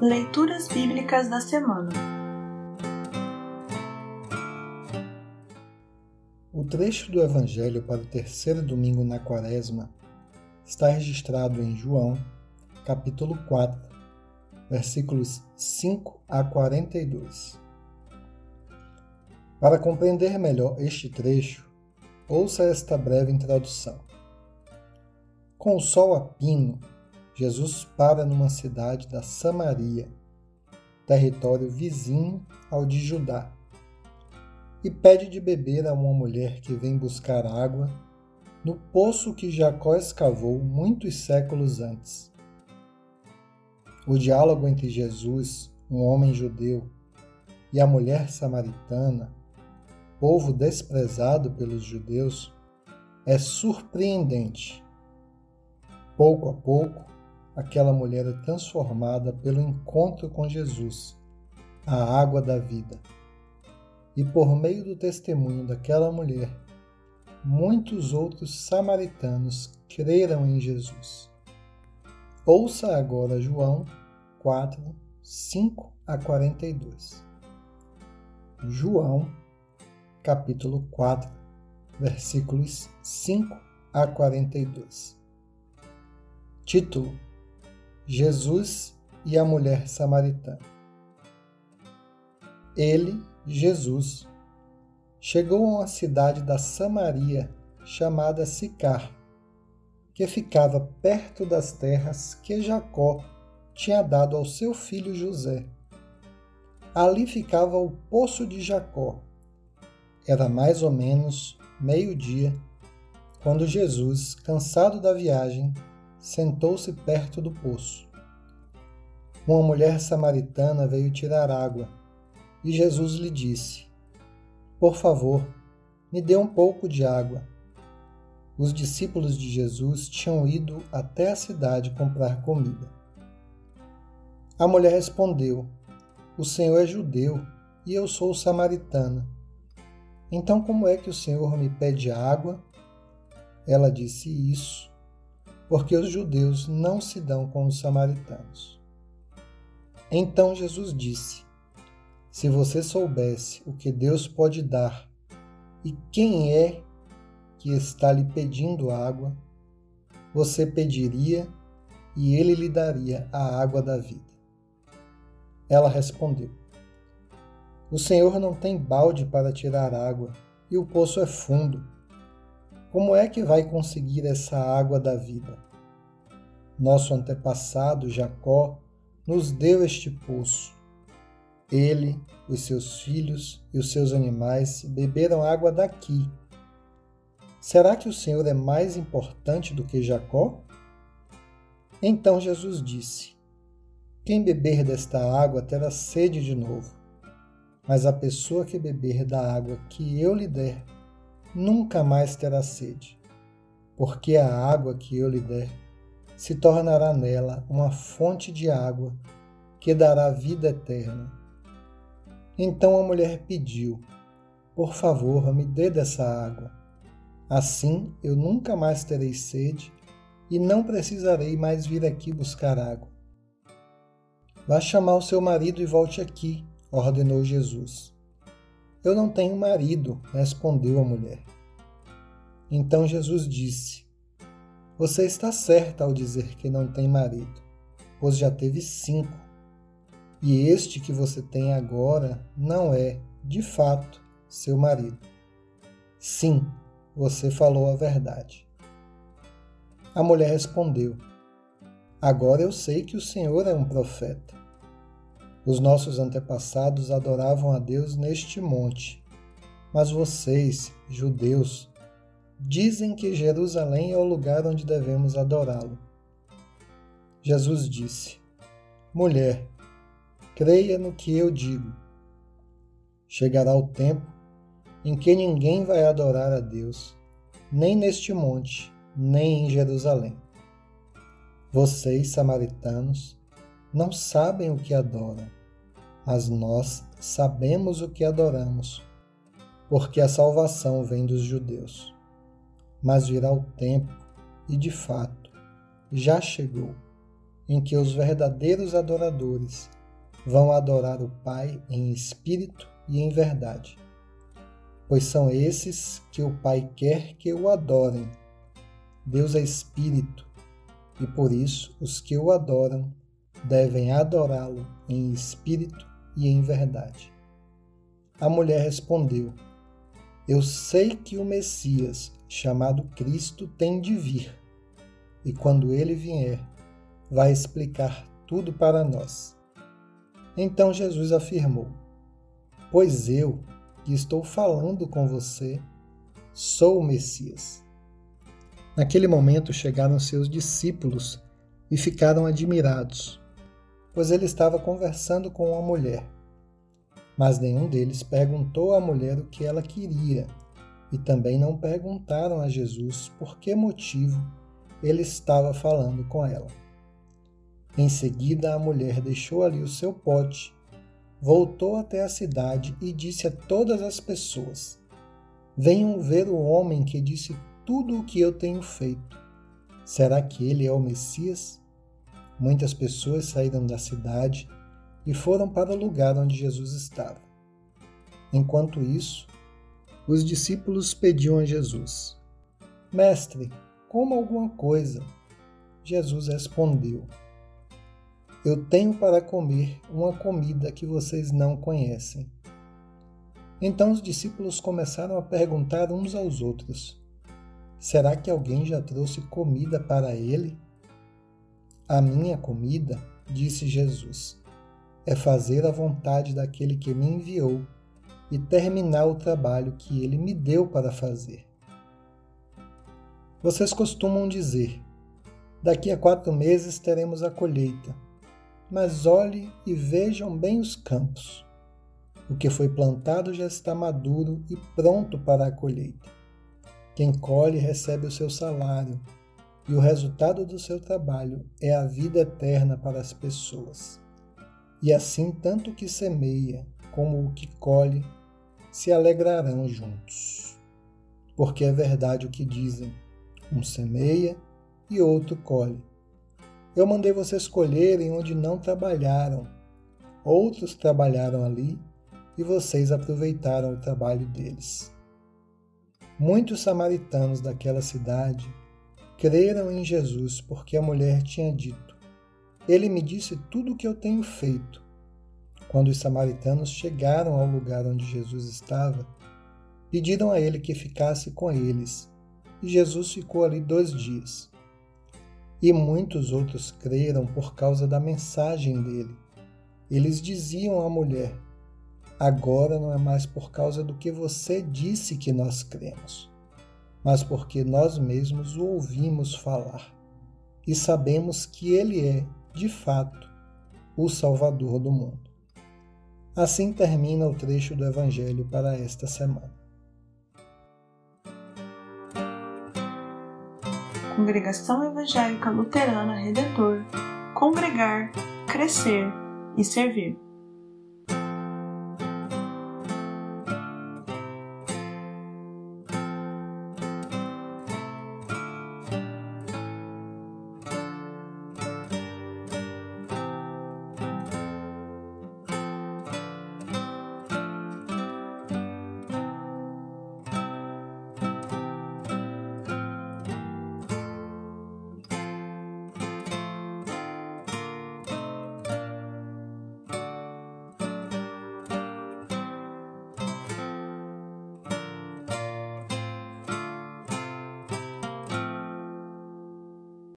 Leituras Bíblicas da Semana O trecho do Evangelho para o terceiro domingo na Quaresma está registrado em João, capítulo 4, versículos 5 a 42. Para compreender melhor este trecho, ouça esta breve introdução. Com o sol a pino, Jesus para numa cidade da Samaria, território vizinho ao de Judá, e pede de beber a uma mulher que vem buscar água no poço que Jacó escavou muitos séculos antes. O diálogo entre Jesus, um homem judeu, e a mulher samaritana, povo desprezado pelos judeus, é surpreendente Pouco a pouco, aquela mulher é transformada pelo encontro com Jesus, a água da vida. E por meio do testemunho daquela mulher, muitos outros samaritanos creram em Jesus. Ouça agora João 4, 5 a 42. João, capítulo 4, versículos 5 a 42. Título: Jesus e a mulher samaritana. Ele, Jesus, chegou a uma cidade da Samaria chamada Sicar, que ficava perto das terras que Jacó tinha dado ao seu filho José. Ali ficava o poço de Jacó. Era mais ou menos meio-dia, quando Jesus, cansado da viagem, sentou-se perto do poço. Uma mulher samaritana veio tirar água e Jesus lhe disse: Por favor, me dê um pouco de água. Os discípulos de Jesus tinham ido até a cidade comprar comida. A mulher respondeu: O Senhor é judeu e eu sou samaritana. Então, como é que o Senhor me pede água? Ela disse isso porque os judeus não se dão com os samaritanos. Então Jesus disse: Se você soubesse o que Deus pode dar e quem é que está lhe pedindo água, você pediria e ele lhe daria a água da vida. Ela respondeu: O Senhor não tem balde para tirar água e o poço é fundo. Como é que vai conseguir essa água da vida? Nosso antepassado Jacó nos deu este poço. Ele, os seus filhos e os seus animais beberam água daqui. Será que o Senhor é mais importante do que Jacó? Então Jesus disse: Quem beber desta água terá sede de novo, mas a pessoa que beber da água que eu lhe der nunca mais terá sede, porque a água que eu lhe der se tornará nela uma fonte de água que dará vida eterna. Então a mulher pediu: Por favor, me dê dessa água. Assim eu nunca mais terei sede e não precisarei mais vir aqui buscar água. Vá chamar o seu marido e volte aqui, ordenou Jesus. Eu não tenho marido, respondeu a mulher. Então Jesus disse: Você está certa ao dizer que não tem marido, pois já teve cinco. E este que você tem agora não é, de fato, seu marido. Sim, você falou a verdade. A mulher respondeu: Agora eu sei que o Senhor é um profeta. Os nossos antepassados adoravam a Deus neste monte, mas vocês, judeus, dizem que Jerusalém é o lugar onde devemos adorá-lo. Jesus disse: Mulher, creia no que eu digo. Chegará o tempo em que ninguém vai adorar a Deus, nem neste monte, nem em Jerusalém. Vocês, samaritanos, não sabem o que adoram mas nós sabemos o que adoramos, porque a salvação vem dos judeus. Mas virá o tempo, e de fato, já chegou, em que os verdadeiros adoradores vão adorar o Pai em espírito e em verdade. Pois são esses que o Pai quer que o adorem. Deus é espírito, e por isso os que o adoram devem adorá-lo em espírito e em verdade. A mulher respondeu: Eu sei que o Messias, chamado Cristo, tem de vir, e quando ele vier, vai explicar tudo para nós. Então Jesus afirmou: Pois eu, que estou falando com você, sou o Messias. Naquele momento chegaram seus discípulos e ficaram admirados, pois ele estava conversando com uma mulher. Mas nenhum deles perguntou à mulher o que ela queria, e também não perguntaram a Jesus por que motivo ele estava falando com ela. Em seguida, a mulher deixou ali o seu pote, voltou até a cidade e disse a todas as pessoas: Venham ver o homem que disse tudo o que eu tenho feito. Será que ele é o Messias? Muitas pessoas saíram da cidade e foram para o lugar onde Jesus estava. Enquanto isso, os discípulos pediam a Jesus: Mestre, coma alguma coisa. Jesus respondeu: eu tenho para comer uma comida que vocês não conhecem. Então os discípulos começaram a perguntar uns aos outros: Será que alguém já trouxe comida para ele? A minha comida, disse Jesus, é fazer a vontade daquele que me enviou e terminar o trabalho que ele me deu para fazer. Vocês costumam dizer: daqui a quatro meses teremos a colheita mas olhe e vejam bem os campos. O que foi plantado já está maduro e pronto para a colheita. Quem colhe recebe o seu salário, e o resultado do seu trabalho é a vida eterna para as pessoas. E assim, tanto o que semeia como o que colhe se alegrarão juntos. Porque é verdade o que dizem: um semeia e outro colhe. Eu mandei vocês colherem onde não trabalharam. Outros trabalharam ali e vocês aproveitaram o trabalho deles. Muitos samaritanos daquela cidade creram em Jesus porque a mulher tinha dito: Ele me disse tudo o que eu tenho feito. Quando os samaritanos chegaram ao lugar onde Jesus estava, pediram a ele que ficasse com eles, e Jesus ficou ali dois dias e muitos outros creram por causa da mensagem dele. Eles diziam à mulher: Agora não é mais por causa do que você disse que nós cremos, mas porque nós mesmos o ouvimos falar e sabemos que ele é, de fato, o Salvador do mundo. Assim termina o trecho do Evangelho para esta semana. Congregação Evangélica Luterana Redentor Congregar, Crescer e Servir.